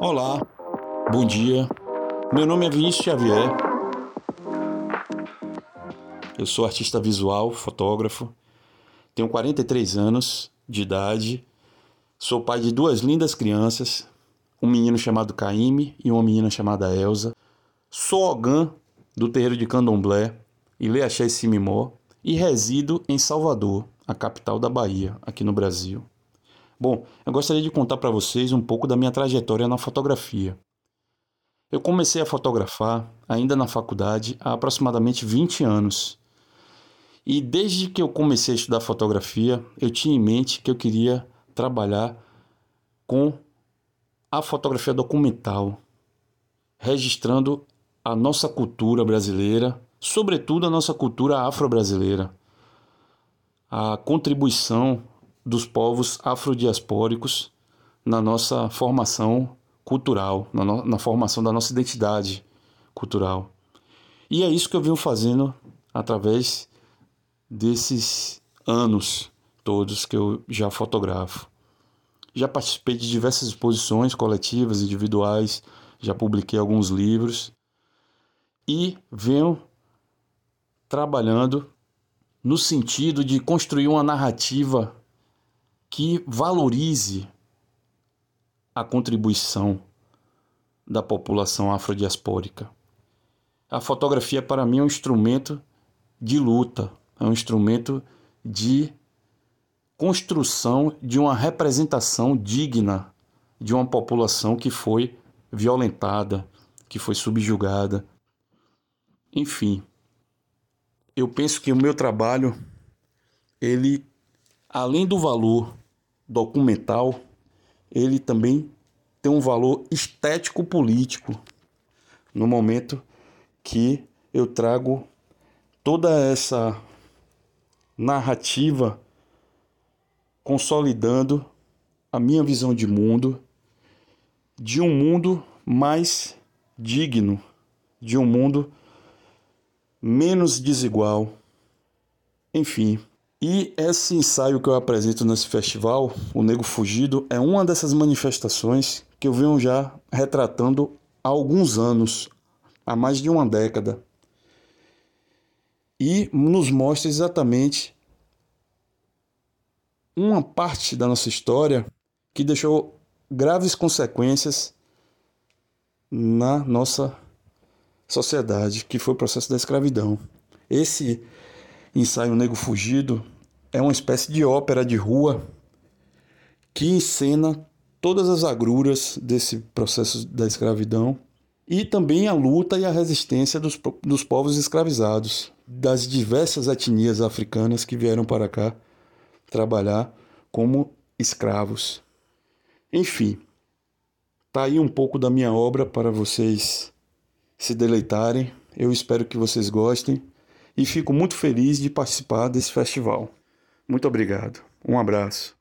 Olá, bom dia. Meu nome é Vinícius Xavier. Eu sou artista visual, fotógrafo. Tenho 43 anos de idade. Sou pai de duas lindas crianças, um menino chamado Caíme e uma menina chamada Elsa. Sou ogã do terreiro de Candomblé, Ileaxé Simimó, e resido em Salvador, a capital da Bahia, aqui no Brasil. Bom, eu gostaria de contar para vocês um pouco da minha trajetória na fotografia. Eu comecei a fotografar ainda na faculdade há aproximadamente 20 anos. E desde que eu comecei a estudar fotografia, eu tinha em mente que eu queria trabalhar com a fotografia documental, registrando a nossa cultura brasileira, sobretudo a nossa cultura afro-brasileira, a contribuição dos povos afrodiaspóricos na nossa formação cultural, na, no, na formação da nossa identidade cultural. E é isso que eu venho fazendo através desses anos todos que eu já fotografo. Já participei de diversas exposições coletivas, individuais, já publiquei alguns livros e venho trabalhando no sentido de construir uma narrativa que valorize a contribuição da população afrodiaspórica. A fotografia, para mim, é um instrumento de luta, é um instrumento de construção de uma representação digna de uma população que foi violentada, que foi subjugada. Enfim, eu penso que o meu trabalho, ele, além do valor documental, ele também tem um valor estético-político no momento que eu trago toda essa narrativa consolidando a minha visão de mundo, de um mundo mais digno, de um mundo menos desigual. Enfim, e esse ensaio que eu apresento nesse festival, O Nego Fugido, é uma dessas manifestações que eu venho já retratando há alguns anos, há mais de uma década. E nos mostra exatamente uma parte da nossa história que deixou graves consequências na nossa sociedade, que foi o processo da escravidão. Esse ensaio Nego Fugido é uma espécie de ópera de rua que encena todas as agruras desse processo da escravidão e também a luta e a resistência dos, dos povos escravizados, das diversas etnias africanas que vieram para cá trabalhar como escravos. Enfim, tá aí um pouco da minha obra para vocês se deleitarem. Eu espero que vocês gostem e fico muito feliz de participar desse festival. Muito obrigado. Um abraço.